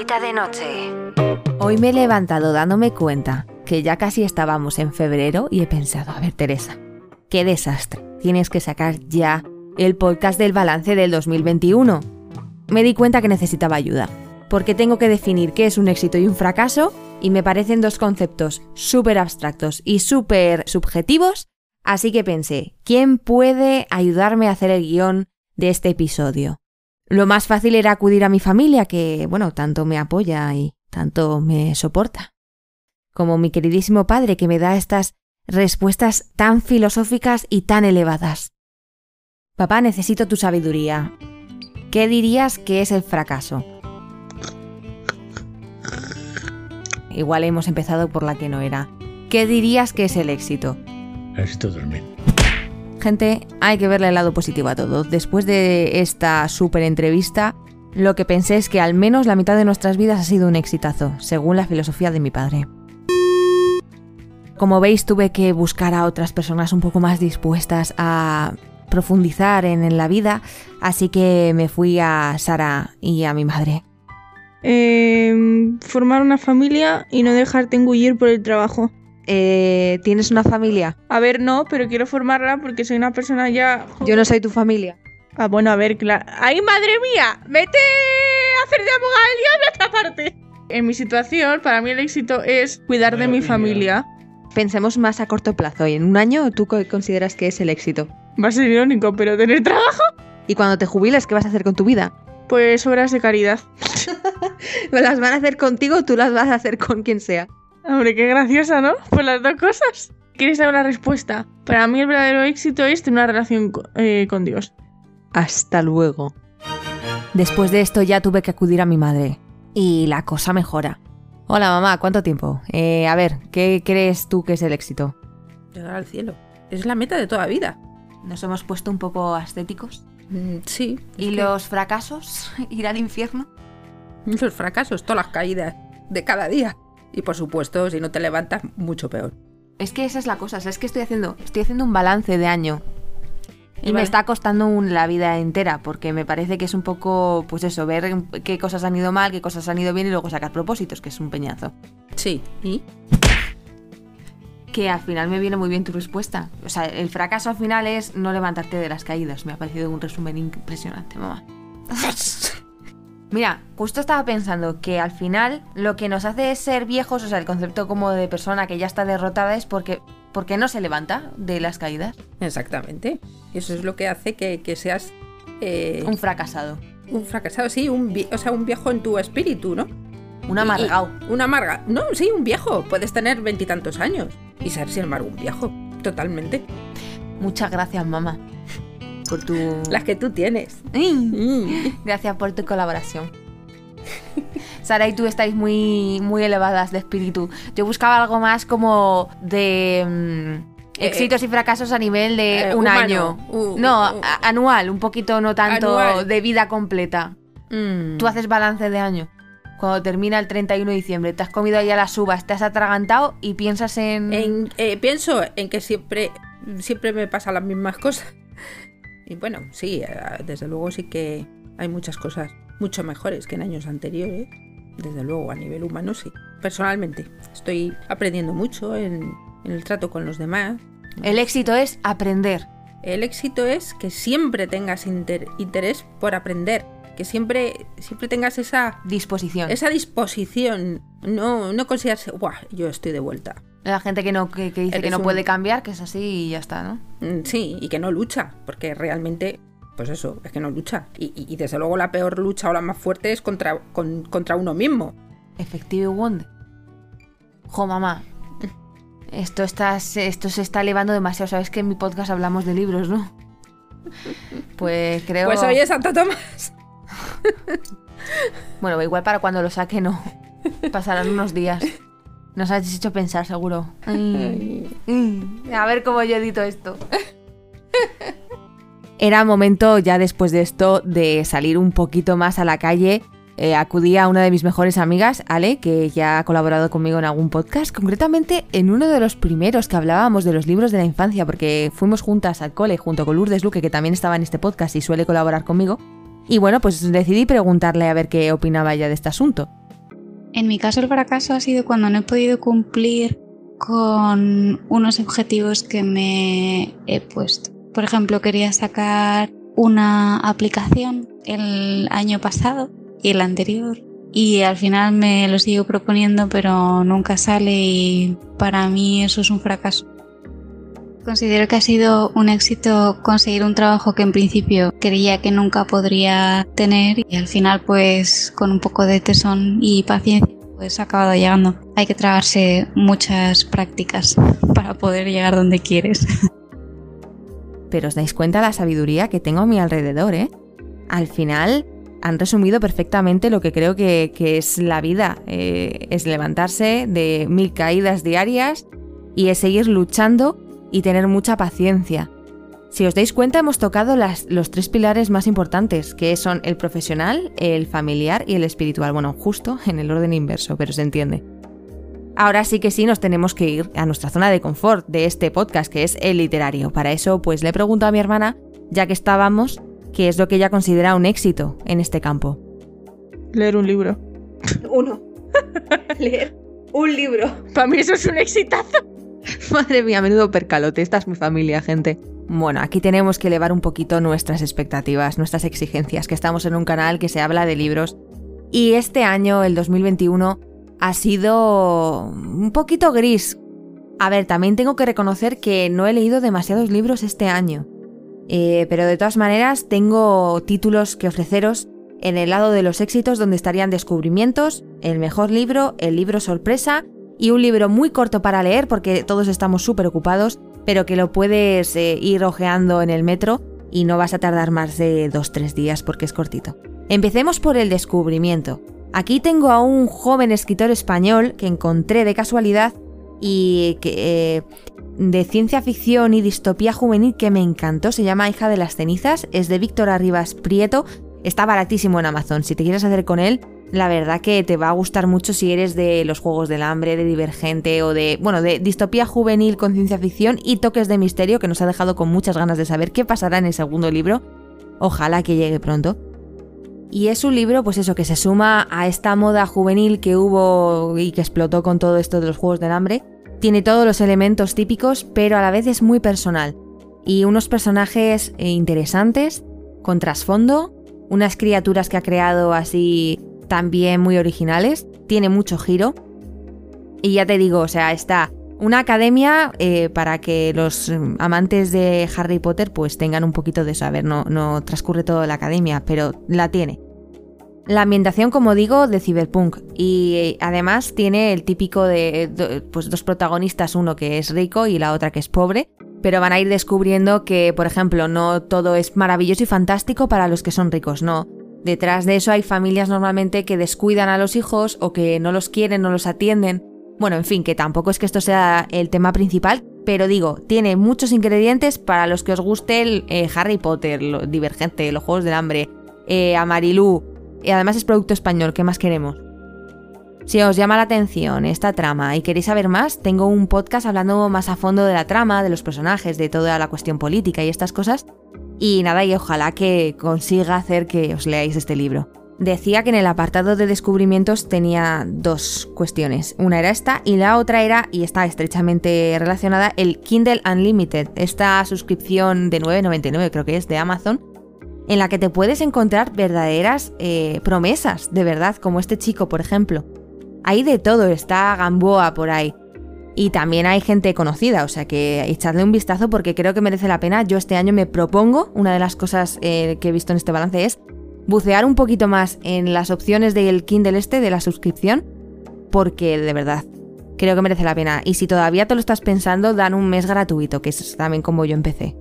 De noche. Hoy me he levantado dándome cuenta que ya casi estábamos en febrero y he pensado, a ver Teresa, qué desastre. Tienes que sacar ya el podcast del balance del 2021. Me di cuenta que necesitaba ayuda, porque tengo que definir qué es un éxito y un fracaso, y me parecen dos conceptos súper abstractos y súper subjetivos, así que pensé, ¿quién puede ayudarme a hacer el guion de este episodio? Lo más fácil era acudir a mi familia, que, bueno, tanto me apoya y tanto me soporta. Como mi queridísimo padre, que me da estas respuestas tan filosóficas y tan elevadas. Papá, necesito tu sabiduría. ¿Qué dirías que es el fracaso? Igual hemos empezado por la que no era. ¿Qué dirías que es el éxito? Necesito dormir. Gente, hay que verle el lado positivo a todo. Después de esta súper entrevista, lo que pensé es que al menos la mitad de nuestras vidas ha sido un exitazo, según la filosofía de mi padre. Como veis, tuve que buscar a otras personas un poco más dispuestas a profundizar en, la vida, así que me fui a Sara y a mi madre. Eh, formar una familia y no dejarte engullir por el trabajo. Eh, ¿Tienes una familia? A ver, no, pero quiero formarla porque soy una persona ya... Yo no soy tu familia. Ah, bueno, a ver, claro. ¡Ay, madre mía! ¡Vete a hacer de abogada al diablo a otra parte! En mi situación, para mí el éxito es cuidar de mi familia. Pensemos más a corto plazo. ¿Y en un año tú qué consideras que es el éxito? Va a ser irónico, pero tener trabajo. ¿Y cuando te jubiles, qué vas a hacer con tu vida? Pues obras de caridad. ¿Las van a hacer contigo o tú las vas a hacer con quien sea? Hombre, qué graciosa, ¿no? Pues las dos cosas. ¿Quieres saber la respuesta? Para mí el verdadero éxito es tener una relación eh, con Dios. Hasta luego. Después de esto ya tuve que acudir a mi madre. Y la cosa mejora. Hola mamá, ¿cuánto tiempo? Eh, a ver, ¿qué crees tú que es el éxito? Llegar al cielo. Es la meta de toda vida. ¿Nos hemos puesto un poco ascéticos? Mm, sí. ¿Y que los fracasos? ¿Ir al infierno? los fracasos, todas las caídas de cada día. Y por supuesto, si no te levantas, mucho peor. Es que esa es la cosa, es que estoy haciendo, estoy haciendo un balance de año. Y me está costando un- la vida entera, porque me parece que es un poco, pues eso, ver qué cosas han ido mal, qué cosas han ido bien y luego sacar propósitos, que es un peñazo. Sí. ¿Y? Que al final me viene muy bien tu respuesta. O sea, el fracaso al final es no levantarte de las caídas. Me ha parecido un resumen impresionante, mamá. Mira, justo estaba pensando que al final lo que nos hace ser viejos, o sea, el concepto como de persona que ya está derrotada es porque, porque no se levanta de las caídas. Exactamente. Eso es lo que hace que, que seas eh, Un fracasado. un fracasado, sí, un, o sea, un viejo en tu espíritu, ¿no? Un amargado. Un amarga. No, sí, un viejo. Puedes tener veintitantos años y ser, sin embargo, un viejo. Totalmente. Muchas gracias, mamá. Por tu. Las que tú tienes. Mm. Gracias por tu colaboración. Sara y tú estáis muy, muy elevadas de espíritu. Yo buscaba algo más como de mm, éxitos y fracasos a nivel de eh, un humano. año. Uh, no, uh. anual, un poquito no tanto Anual. de vida completa. Mm. Tú haces balance de año. Cuando termina el 31 de diciembre, te has comido ya las uvas, te has atragantado y piensas en... En- eh, pienso en que siempre, siempre me pasan las mismas cosas. Y bueno, sí, eh, desde luego sí que hay muchas cosas mucho mejores que en años anteriores. Desde luego, a nivel humano sí. Personalmente, estoy aprendiendo mucho en, en el trato con los demás. El éxito es aprender. El éxito es que siempre tengas inter- interés por aprender. Que siempre, siempre tengas esa, Disposición. esa disposición. No, no considerarse, ¡guau! Yo estoy de vuelta. La gente que no que, que dice que no un- puede cambiar, que es así y ya está, ¿no? Mm, Sí, y que no lucha, porque realmente, pues eso, es que no lucha. Y, y- y desde luego la peor lucha o la más fuerte es contra, con- contra uno mismo. Efectivo Wonder. Jo, mamá. Esto, está, esto se está elevando demasiado. Sabes que en mi podcast hablamos de libros, ¿no? Pues creo. Pues hoy es Santo Tomás. Bueno, igual para cuando lo saque, no. Pasarán unos días. Nos has hecho pensar, seguro. Ay. Mm, A ver cómo yo edito esto. Era momento ya después de esto de salir un poquito más a la calle. Eh, acudí a una de mis mejores amigas, Ale, que ya ha colaborado conmigo en algún podcast, concretamente en uno de los primeros que hablábamos de los libros de la infancia, porque fuimos juntas al cole junto con Lourdes Luque, que también estaba en este podcast y suele colaborar conmigo. Y bueno, pues decidí preguntarle a ver qué opinaba ella de este asunto. En mi caso el fracaso ha sido cuando no he podido cumplir con unos objetivos que me he puesto. Por ejemplo, quería sacar una aplicación el año pasado y el anterior y al final me lo sigo proponiendo pero nunca sale y para mí eso es un fracaso. Considero que ha sido un éxito conseguir un trabajo que en principio creía que nunca podría tener y al final pues con un poco de tesón y paciencia pues ha acabado llegando. Hay que tragarse muchas prácticas para poder llegar donde quieres. Pero os dais cuenta de la sabiduría que tengo a mi alrededor, ¿eh? Al final han resumido perfectamente lo que creo que, es la vida. Eh, es levantarse de mil caídas diarias y es seguir luchando y tener mucha paciencia. Si os dais cuenta, hemos tocado los tres pilares más importantes, que son el profesional, el familiar y el espiritual. Bueno, justo en el orden inverso, pero se entiende. Ahora sí que sí nos tenemos que ir a nuestra zona de confort de este podcast, que es el literario. Para eso, pues le he preguntado a mi hermana, ya que estábamos, qué es lo que ella considera un éxito en este campo. Leer un libro. Uno. Leer un libro. Para mí eso es un exitazo. Madre mía, menudo percalote. Esta es mi familia, gente. Bueno, aquí tenemos que elevar un poquito nuestras expectativas, nuestras exigencias, que estamos en un canal que se habla de libros. Y este año, el 2021, ha sido un poquito gris. A ver, también tengo que reconocer que no he leído demasiados libros este año. Eh, pero de todas maneras tengo títulos que ofreceros en el lado de los éxitos donde estarían descubrimientos, el mejor libro, el libro sorpresa y un libro muy corto para leer porque todos estamos súper ocupados, pero que lo puedes eh, ir ojeando en el metro y no vas a tardar más de 2-3 días porque es cortito. Empecemos por el descubrimiento. Aquí tengo a un joven escritor español que encontré de casualidad y que eh, de ciencia ficción y distopía juvenil que me encantó. Se llama Hija de las cenizas. Es de Víctor Arribas Prieto. Está baratísimo en Amazon. Si te quieres hacer con él, la verdad que te va a gustar mucho si eres de los Juegos del Hambre, de Divergente o de, bueno, de distopía juvenil con ciencia ficción y toques de misterio que nos ha dejado con muchas ganas de saber qué pasará en el segundo libro. Ojalá que llegue pronto. Y es un libro, pues eso, que se suma a esta moda juvenil que hubo y que explotó con todo esto de los Juegos del Hambre tiene todos los elementos típicos, pero a la vez es muy personal. Y unos personajes eh, interesantes, con trasfondo, unas criaturas que ha creado así también muy originales, tiene mucho giro. Y ya te digo, o sea, está una academia eh, para que los amantes de Harry Potter pues tengan un poquito de saber, no, no transcurre todo la academia, pero la tiene. La ambientación, como digo, de Cyberpunk y eh, además tiene el típico de pues, dos protagonistas, uno que es rico y la otra que es pobre, pero van a ir descubriendo que, por ejemplo, no todo es maravilloso y fantástico para los que son ricos, no. Detrás de eso hay familias normalmente que descuidan a los hijos o que no los quieren, no los atienden. Bueno, en fin, que tampoco es que esto sea el tema principal, pero digo, tiene muchos ingredientes para los que os guste el eh, Harry Potter, lo Divergente, los Juegos del Hambre, eh, Amarilú, y además es producto español, ¿qué más queremos? Si os llama la atención esta trama y queréis saber más, tengo un podcast hablando más a fondo de la trama, de los personajes, de toda la cuestión política y estas cosas. Y nada, y ojalá que consiga hacer que os leáis este libro. Decía que en el apartado de descubrimientos tenía dos cuestiones. Una era esta y la otra era, y está estrechamente relacionada, el Kindle Unlimited, esta suscripción de 9,99 creo que es de Amazon, en la que te puedes encontrar verdaderas eh, promesas, de verdad, como este chico, por ejemplo. Hay de todo, está Gamboa por ahí. Y también hay gente conocida, o sea que echadle un vistazo porque creo que merece la pena. Yo este año me propongo, una de las cosas eh, que he visto en este balance es bucear un poquito más en las opciones del Kindle este, de la suscripción, porque de verdad, creo que merece la pena. Y si todavía te lo estás pensando, dan un mes gratuito, que es también como yo empecé.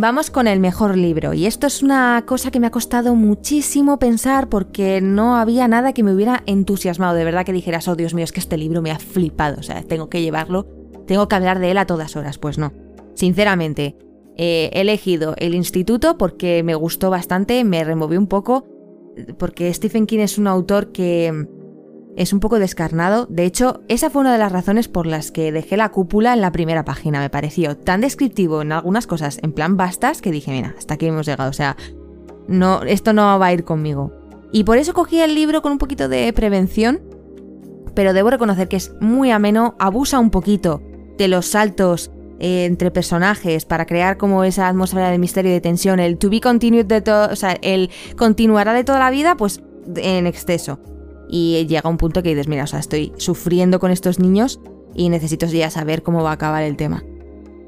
Vamos con el mejor libro, y esto es una cosa que me ha costado muchísimo pensar porque no había nada que me hubiera entusiasmado, de verdad que dijeras, oh Dios mío, es que este libro me ha flipado, o sea, tengo que llevarlo, tengo que hablar de él a todas horas, pues no. Sinceramente, he elegido El Instituto porque me gustó bastante, me removió un poco, porque Stephen King es un autor que es un poco descarnado. De hecho, esa fue una de las razones por las que dejé la cúpula en la primera página. Me pareció tan descriptivo en algunas cosas, en plan bastas, que dije, mira, hasta aquí hemos llegado. O sea, no, esto no va a ir conmigo. Y por eso cogí el libro con un poquito de prevención. pero debo reconocer que es muy ameno, abusa un poquito de los saltos eh, entre personajes para crear como esa atmósfera de misterio y de tensión, el to be continued de todo, o sea, el continuará de toda la vida, pues en exceso. Y llega un punto que dices, mira, o sea, estoy sufriendo con estos niños y necesito ya saber cómo va a acabar el tema.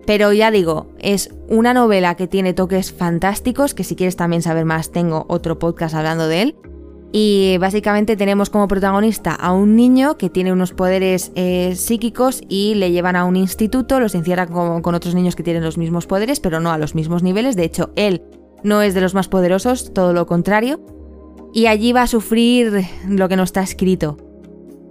Pero ya digo, es una novela que tiene toques fantásticos, que si quieres también saber más tengo otro podcast hablando de él. Y básicamente tenemos como protagonista a un niño que tiene unos poderes eh, psíquicos y le llevan a un instituto, los encierran con, con otros niños que tienen los mismos poderes, pero no a los mismos niveles. De hecho, él no es de los más poderosos, todo lo contrario. Y allí va a sufrir lo que no está escrito.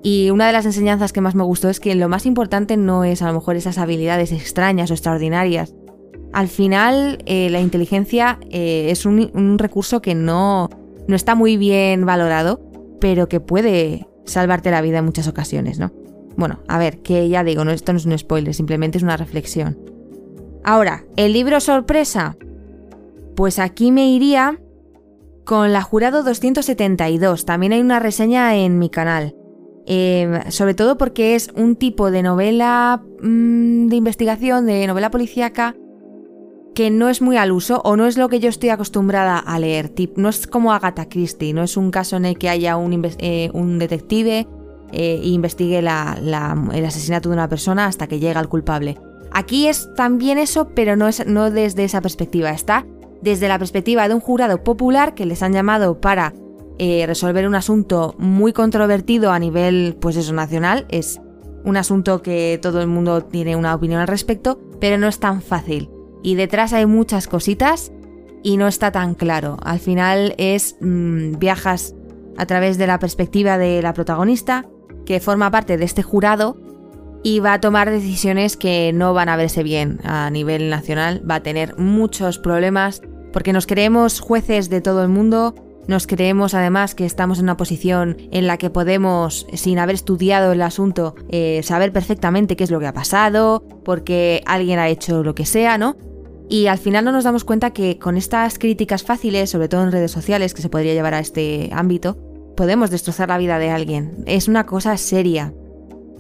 Y una de las enseñanzas que más me gustó es que lo más importante no es a lo mejor esas habilidades extrañas o extraordinarias. Al final, eh, la inteligencia eh, es un, un recurso que no, no está muy bien valorado, pero que puede salvarte la vida en muchas ocasiones, ¿no? Bueno, a ver, que ya digo, no, esto no es un spoiler, simplemente es una reflexión. Ahora, el libro sorpresa. Pues aquí me iría con la Jurado 272. También hay una reseña en mi canal. Eh, sobre todo porque es un tipo de novela mmm, de investigación, de novela policíaca, que no es muy al uso o no es lo que yo estoy acostumbrada a leer. Tip, no es como Agatha Christie, no es un caso en el que haya un, eh, detective e investigue el asesinato de una persona hasta que llega el culpable. Aquí es también eso, pero no, es, no desde esa perspectiva. Está desde la perspectiva de un jurado popular que les han llamado para eh, resolver un asunto muy controvertido a nivel, pues eso, nacional. Es un asunto que todo el mundo tiene una opinión al respecto, pero no es tan fácil y detrás hay muchas cositas y no está tan claro. Al final es mmm, viajas a través de la perspectiva de la protagonista, que forma parte de este jurado y va a tomar decisiones que no van a verse bien a nivel nacional, va a tener muchos problemas porque nos creemos jueces de todo el mundo, nos creemos además que estamos en una posición en la que podemos, sin haber estudiado el asunto, eh, saber perfectamente qué es lo que ha pasado, porque alguien ha hecho lo que sea, ¿no? Y al final no nos damos cuenta que con estas críticas fáciles, sobre todo en redes sociales, que se podría llevar a este ámbito, podemos destrozar la vida de alguien. Es una cosa seria.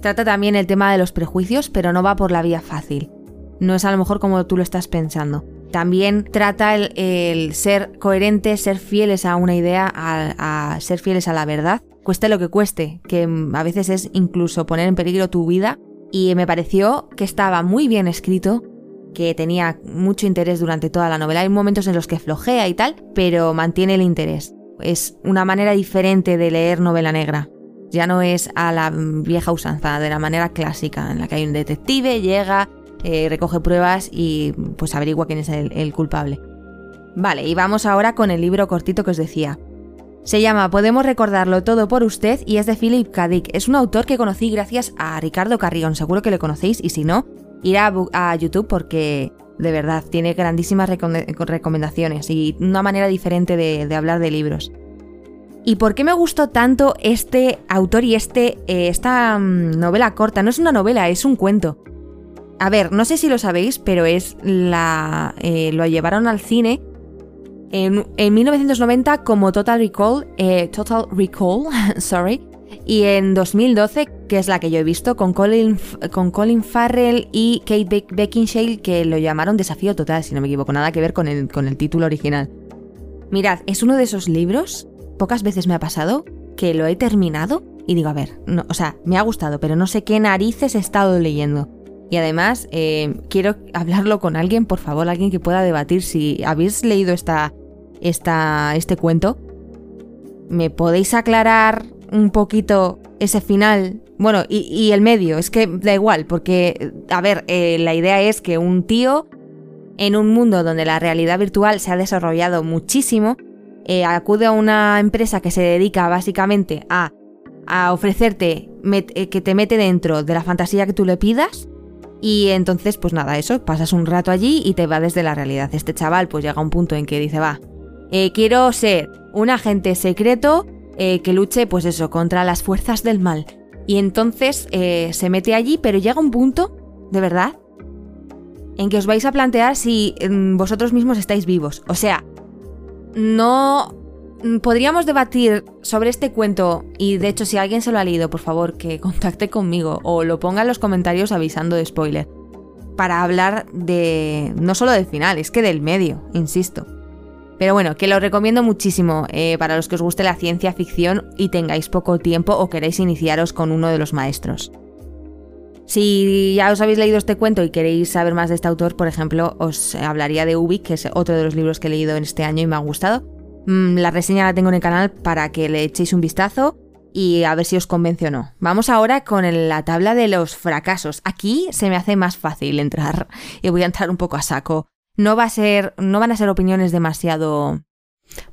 Trata también el tema de los prejuicios, pero no va por la vía fácil. No es a lo mejor como tú lo estás pensando. También trata el, ser coherentes, ser fieles a una idea, a ser fieles a la verdad, cueste lo que cueste, que a veces es incluso poner en peligro tu vida. Y me pareció que estaba muy bien escrito, que tenía mucho interés durante toda la novela. Hay momentos en los que flojea y tal, pero mantiene el interés. Es una manera diferente de leer novela negra. Ya no es a la vieja usanza, de la manera clásica, en la que hay un detective, llega, eh, recoge pruebas y pues averigua quién es el, culpable. Vale, y vamos ahora con el libro cortito que os decía. Se llama Podemos recordarlo todo por usted y es de Philip K. Es un autor que conocí gracias a Ricardo Carrión, seguro que le conocéis y si no, ir a, YouTube porque de verdad tiene grandísimas recomendaciones y una manera diferente de, hablar de libros. ¿Y por qué me gustó tanto este autor y este, eh, esta um, novela corta? No es una novela, es un cuento. A ver, no sé si lo sabéis, pero es la. Eh, lo llevaron al cine en, en 1990 como Total Recall. Eh, Total Recall, sorry. Y en 2012, que es la que yo he visto, con Colin, con Colin Farrell y Kate Beckinsale, que lo llamaron Desafío Total, si no me equivoco, nada que ver con el, con el título original. Mirad, es uno de esos libros, pocas veces me ha pasado, que lo he terminado y digo, a ver, no, o sea, me ha gustado, pero no sé qué narices he estado leyendo. Y además, eh, quiero hablarlo con alguien, por favor, alguien que pueda debatir. Si habéis leído esta, esta, este cuento, ¿me podéis aclarar un poquito ese final. Bueno, y, el medio, es que da igual, porque, a ver, eh, la idea es que un tío, en un mundo donde la realidad virtual se ha desarrollado muchísimo, eh, acude a una empresa que se dedica básicamente a, a ofrecerte eh, que te mete dentro de la fantasía que tú le pidas. Y entonces, pues nada, eso, pasas un rato allí y te va desde la realidad. Este chaval pues llega a un punto en que dice, va, eh, quiero ser un agente secreto que luche, pues eso, contra las fuerzas del mal. Y entonces se mete allí, pero llega un punto, de verdad, en que os vais a plantear si mm, vosotros mismos estáis vivos. O sea, no mm, podríamos debatir sobre este cuento y de hecho si alguien se lo ha leído, por favor, que contacte conmigo o lo ponga en los comentarios avisando de spoiler. Para hablar de... no solo del final, es que del medio, insisto. Pero bueno, que lo recomiendo muchísimo eh, para los que os guste la ciencia ficción y tengáis poco tiempo o queréis iniciaros con uno de los maestros. Si ya os habéis leído este cuento y queréis saber más de este autor, por ejemplo, os hablaría de Ubik, que es otro de los libros que he leído en este año y me ha gustado. Mm, la reseña la tengo en el canal para que le echéis un vistazo y a ver si os convence o no. Vamos ahora con la tabla de los fracasos. Aquí se me hace más fácil entrar y voy a entrar un poco a saco no va a ser, no van a ser opiniones demasiado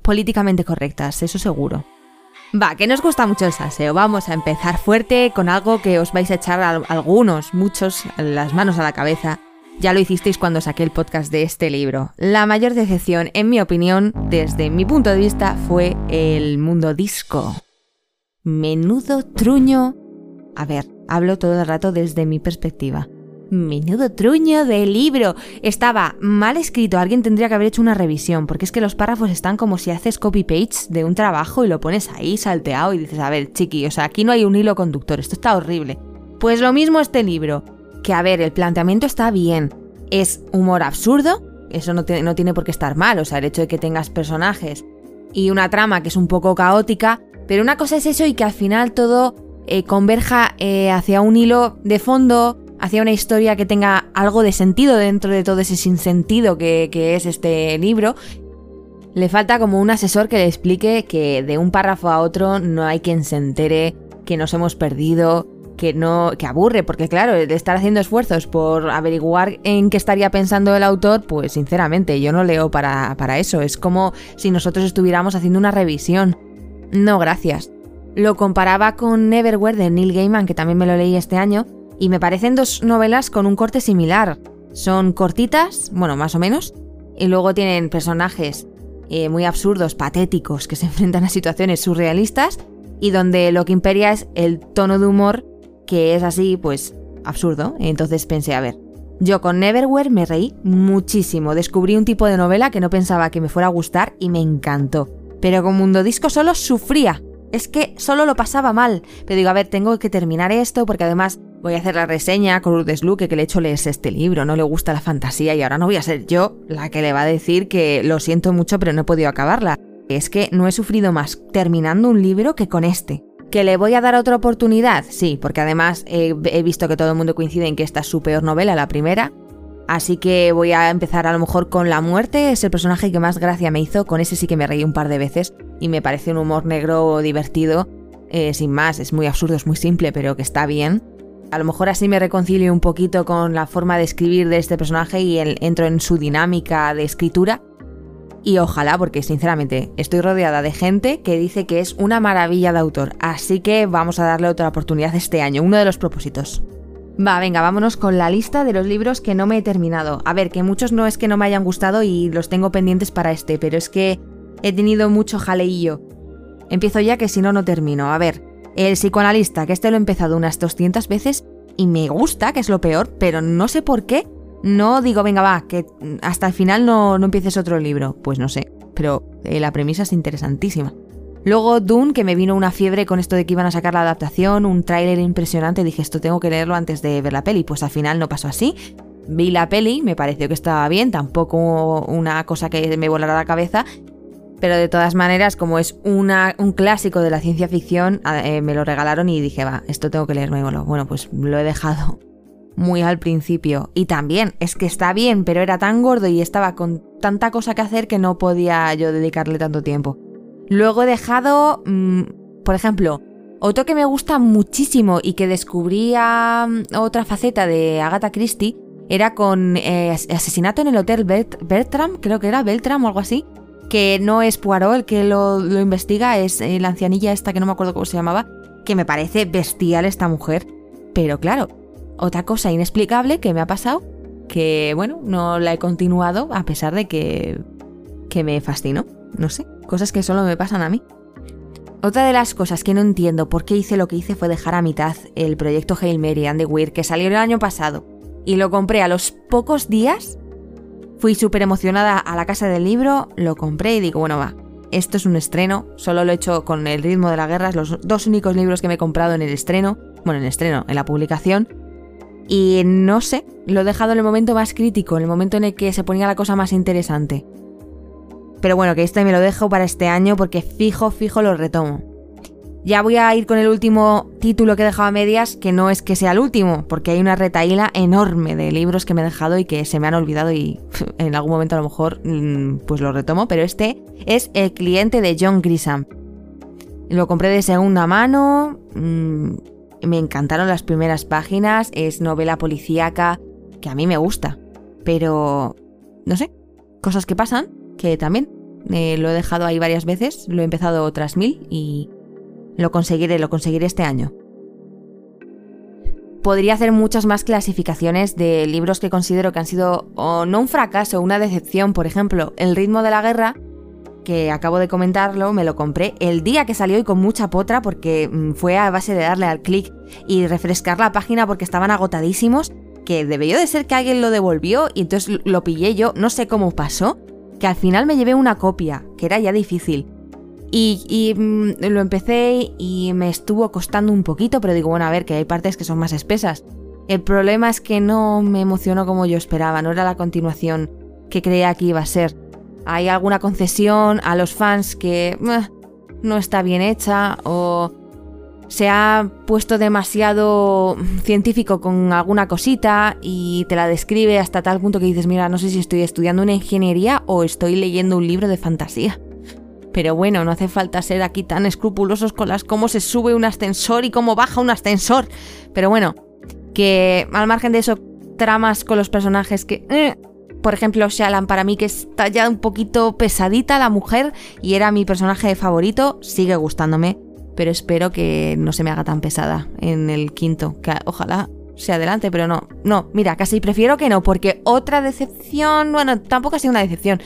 políticamente correctas, eso seguro. Va, que nos gusta mucho el salseo. Vamos a empezar fuerte con algo que os vais a echar a algunos, muchos, las manos a la cabeza. Ya lo hicisteis cuando saqué el podcast de este libro. La mayor decepción, en mi opinión, desde mi punto de vista, fue el mundo disco. Menudo truño. A ver, hablo todo el rato desde mi perspectiva. Menudo truño de libro. Estaba mal escrito, alguien tendría que haber hecho una revisión, porque es que los párrafos están como si haces copy-paste de un trabajo y lo pones ahí salteado y dices, a ver, chiqui, o sea, aquí no hay un hilo conductor, esto está horrible. Pues lo mismo este libro, que a ver, el planteamiento está bien, es humor absurdo, eso no, no tiene por qué estar mal, o sea, el hecho de que tengas personajes y una trama que es un poco caótica, pero una cosa es eso y que al final todo eh, converja eh, hacia un hilo de fondo hacia una historia que tenga algo de sentido dentro de todo ese sinsentido que, que es este libro. Le falta como un asesor que le explique que de un párrafo a otro no hay quien se entere, que nos hemos perdido, que no que aburre, porque claro, de estar haciendo esfuerzos por averiguar en qué estaría pensando el autor, pues sinceramente yo no leo para, para eso, es como si nosotros estuviéramos haciendo una revisión. No, gracias. Lo comparaba con Neverwhere de Neil Gaiman, que también me lo leí este año, y me parecen dos novelas con un corte similar. Son cortitas, bueno, más o menos, y luego tienen personajes eh, muy absurdos, patéticos, que se enfrentan a situaciones surrealistas, y donde lo que imperia es el tono de humor que es así, pues, absurdo. Entonces pensé, a ver, yo con Neverwhere me reí muchísimo, descubrí un tipo de novela que no pensaba que me fuera a gustar y me encantó. Pero con Mundo Disco solo sufría. Es que solo lo pasaba mal. Pero digo, a ver, tengo que terminar esto porque además Voy a hacer la reseña con Lourdes Luque, que le he hecho leerse este libro, no le gusta la fantasía y ahora no voy a ser yo la que le va a decir que lo siento mucho pero no he podido acabarla. Es que no he sufrido más terminando un libro que con este. ¿Que le voy a dar otra oportunidad? Sí, porque además he, visto que todo el mundo coincide en que esta es su peor novela, la primera. Así que voy a empezar a lo mejor con La Muerte, es el personaje que más gracia me hizo, con ese sí que me reí un par de veces y me parece un humor negro divertido, eh, sin más, es muy absurdo, es muy simple, pero que está bien. A lo mejor así me reconcilio un poquito con la forma de escribir de este personaje y entro en su dinámica de escritura. Y ojalá, porque sinceramente estoy rodeada de gente que dice que es una maravilla de autor, así que vamos a darle otra oportunidad este año, uno de los propósitos. Va, venga, vámonos con la lista de los libros que no me he terminado. A ver, que muchos no es que no me hayan gustado y los tengo pendientes para este, pero es que he tenido mucho jaleillo. Empiezo ya que si no, no termino. A ver, el psicoanalista, que este lo he empezado unas 200 veces y me gusta, que es lo peor, pero no sé por qué. No digo, venga, va, que hasta el final no, no empieces otro libro. Pues no sé, pero eh, la premisa es interesantísima. Luego Dune, que me vino una fiebre con esto de que iban a sacar la adaptación, un tráiler impresionante, dije esto tengo que leerlo antes de ver la peli, pues al final no pasó así. Vi la peli, me pareció que estaba bien, tampoco una cosa que me volara la cabeza, pero de todas maneras, como es una, un clásico de la ciencia ficción, eh, me lo regalaron y dije, va, esto tengo que leerlo. Bueno, pues lo he dejado muy al principio. Y también, es que está bien, pero era tan gordo y estaba con tanta cosa que hacer que no podía yo dedicarle tanto tiempo. Luego he dejado, mm, por ejemplo, otro que me gusta muchísimo y que descubría mm, otra faceta de Agatha Christie era con eh, Asesinato en el Hotel Bertram, creo que era Beltram o algo así, que no es Poirot el que lo, investiga, es eh, la ancianilla esta que no me acuerdo cómo se llamaba, que me parece bestial esta mujer. Pero claro, otra cosa inexplicable que me ha pasado, que bueno, no la he continuado a pesar de que, que me fascinó. No sé, cosas que solo me pasan a mí. Otra de las cosas que no entiendo por qué hice lo que hice fue dejar a mitad el proyecto Hail Mary and the Weird que salió el año pasado y lo compré a los pocos días Fui súper emocionada a la casa del libro, lo compré y digo, bueno, va, esto es un estreno, solo lo he hecho con el ritmo de la guerra, los dos únicos libros que me he comprado en el estreno, bueno, en el estreno, en la publicación. Y no sé, lo he dejado en el momento más crítico, en el momento en el que se ponía la cosa más interesante. Pero bueno, que este me lo dejo para este año porque fijo, fijo lo retomo. Ya voy a ir con el último título que he dejado a medias, que no es que sea el último, porque hay una retaíla enorme de libros que me he dejado y que se me han olvidado y en algún momento a lo mejor mm, pues lo retomo, pero este es El cliente de John Grisham. Lo compré de segunda mano, mm, me encantaron las primeras páginas, es novela policíaca que a mí me gusta, pero no sé, cosas que pasan, que también eh, lo he dejado ahí varias veces, lo he empezado otras mil y lo conseguiré, lo conseguiré este año. Podría hacer muchas más clasificaciones de libros que considero que han sido o no un fracaso, una decepción. Por ejemplo, El ritmo de la guerra, que acabo de comentarlo, me lo compré el día que salió y con mucha potra porque mm, fue a base de darle al clic y refrescar la página porque estaban agotadísimos, que debió de ser que alguien lo devolvió y entonces lo pillé yo, no sé cómo pasó, que al final me llevé una copia, que era ya difícil. Y, mm, lo empecé y me estuvo costando un poquito, pero digo, bueno, a ver, que hay partes que son más espesas. El problema es que no me emocionó como yo esperaba, no era la continuación que creía que iba a ser. Hay alguna concesión a los fans que no está bien hecha o se ha puesto demasiado científico con alguna cosita y te la describe hasta tal punto que dices, mira, no sé si estoy estudiando una ingeniería o estoy leyendo un libro de fantasía. Pero bueno, no hace falta ser aquí tan escrupulosos con las cómo se sube un ascensor y cómo baja un ascensor. Pero bueno, que al margen de eso, tramas con los personajes que... Eh, por ejemplo, Shalan para mí que está ya un poquito pesadita la mujer y era mi personaje favorito, sigue gustándome, pero espero que no se me haga tan pesada en el quinto, que ojalá sea adelante, pero no, no, mira, casi prefiero que no, porque otra decepción, bueno, tampoco ha sido una decepción.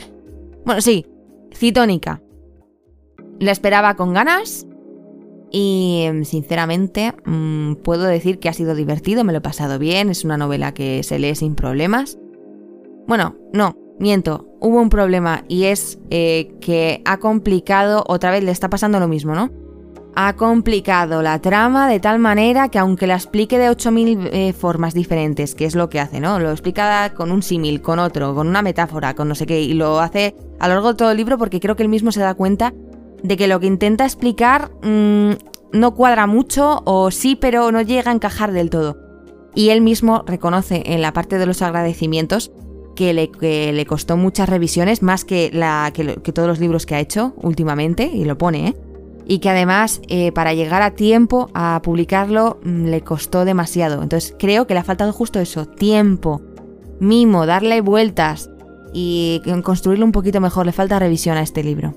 Bueno, sí, Citónica. La esperaba con ganas y em, sinceramente mm, puedo decir que ha sido divertido, me lo he pasado bien, es una novela que se lee sin problemas. Bueno, no, miento, hubo un problema y es eh, que ha complicado, otra vez le está pasando lo mismo, ¿no? Ha complicado la trama de tal manera que aunque la explique de 8.000 eh, formas diferentes, que es lo que hace, ¿no? Lo explica con un símil, con otro, con una metáfora, con no sé qué, y lo hace a lo largo de todo el libro porque creo que él mismo se da cuenta de que lo que intenta explicar mm, no cuadra mucho o sí, pero no llega a encajar del todo. Y él mismo reconoce en la parte de los agradecimientos que le, le costó muchas revisiones, más que, la, que, todos los libros que ha hecho últimamente, y lo pone, ¿eh? Y que además eh, para llegar a tiempo a publicarlo mm, le costó demasiado. Entonces creo que le ha faltado justo eso, tiempo, mimo, darle vueltas y construirlo un poquito mejor. Le falta revisión a este libro.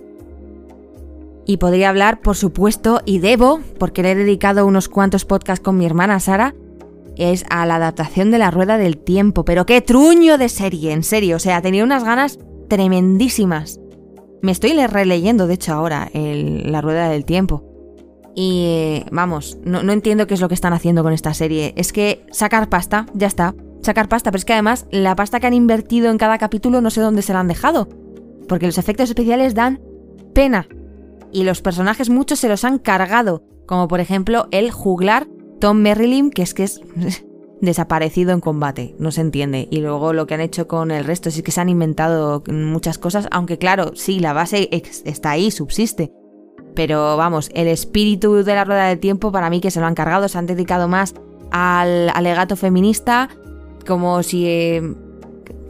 Y podría hablar, por supuesto, y debo, porque le he dedicado unos cuantos podcasts con mi hermana Sara, es a la adaptación de La Rueda del Tiempo. Pero qué truño de serie, en serio. O sea, tenía unas ganas tremendísimas. Me estoy releyendo, de hecho, ahora La Rueda del Tiempo. Y vamos, no, no entiendo qué es lo que están haciendo con esta serie. Es que sacar pasta, ya está. Sacar pasta, pero es que además la pasta que han invertido en cada capítulo no sé dónde se la han dejado. Porque los efectos especiales dan pena y los personajes muchos se los han cargado, como por ejemplo el juglar Tom Merrilin, que es que es desaparecido en combate, no se entiende. Y luego lo que han hecho con el resto es que se han inventado muchas cosas, aunque claro, sí, la base está ahí, subsiste. Pero vamos, el espíritu de la rueda del tiempo para mí que se lo han cargado, se han dedicado más al alegato feminista, como si eh,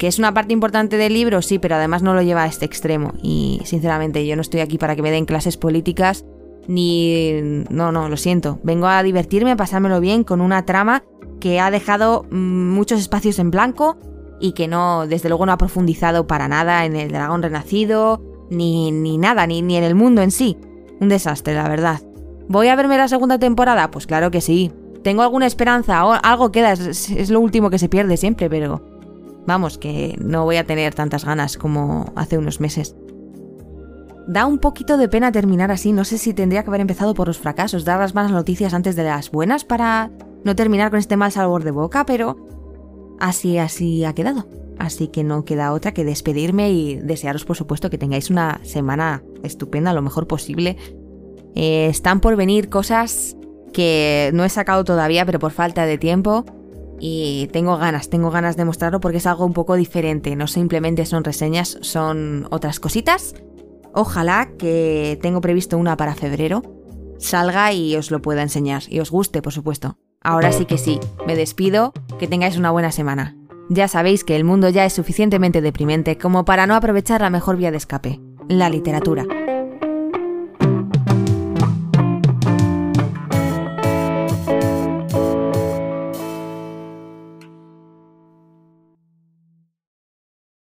¿Que es una parte importante del libro? Sí, pero además no lo lleva a este extremo. Y sinceramente yo no estoy aquí para que me den clases políticas ni... No, no, lo siento. Vengo a divertirme, a pasármelo bien con una trama que ha dejado mm, muchos espacios en blanco y que no, desde luego no ha profundizado para nada en el dragón renacido, ni, ni nada, ni, ni en el mundo en sí. Un desastre, la verdad. ¿Voy a verme la segunda temporada? Pues claro que sí. ¿Tengo alguna esperanza? Algo queda, es lo último que se pierde siempre, pero Vamos, que no voy a tener tantas ganas como hace unos meses. Da un poquito de pena terminar así, no sé si tendría que haber empezado por los fracasos, dar las malas noticias antes de las buenas para no terminar con este mal sabor de boca, pero así, así ha quedado. así que no queda otra que despedirme y desearos por supuesto que tengáis una semana estupenda, lo mejor posible. Eh, están por venir cosas que no he sacado todavía, pero por falta de tiempo. Y tengo ganas, tengo ganas de mostrarlo porque es algo un poco diferente. No simplemente son reseñas, son otras cositas. Ojalá que tengo previsto una para febrero. Salga y os lo pueda enseñar. Y os guste, por supuesto. Ahora sí que sí, me despido, que tengáis una buena semana. Ya sabéis que el mundo ya es suficientemente deprimente como para no aprovechar la mejor vía de escape, la literatura.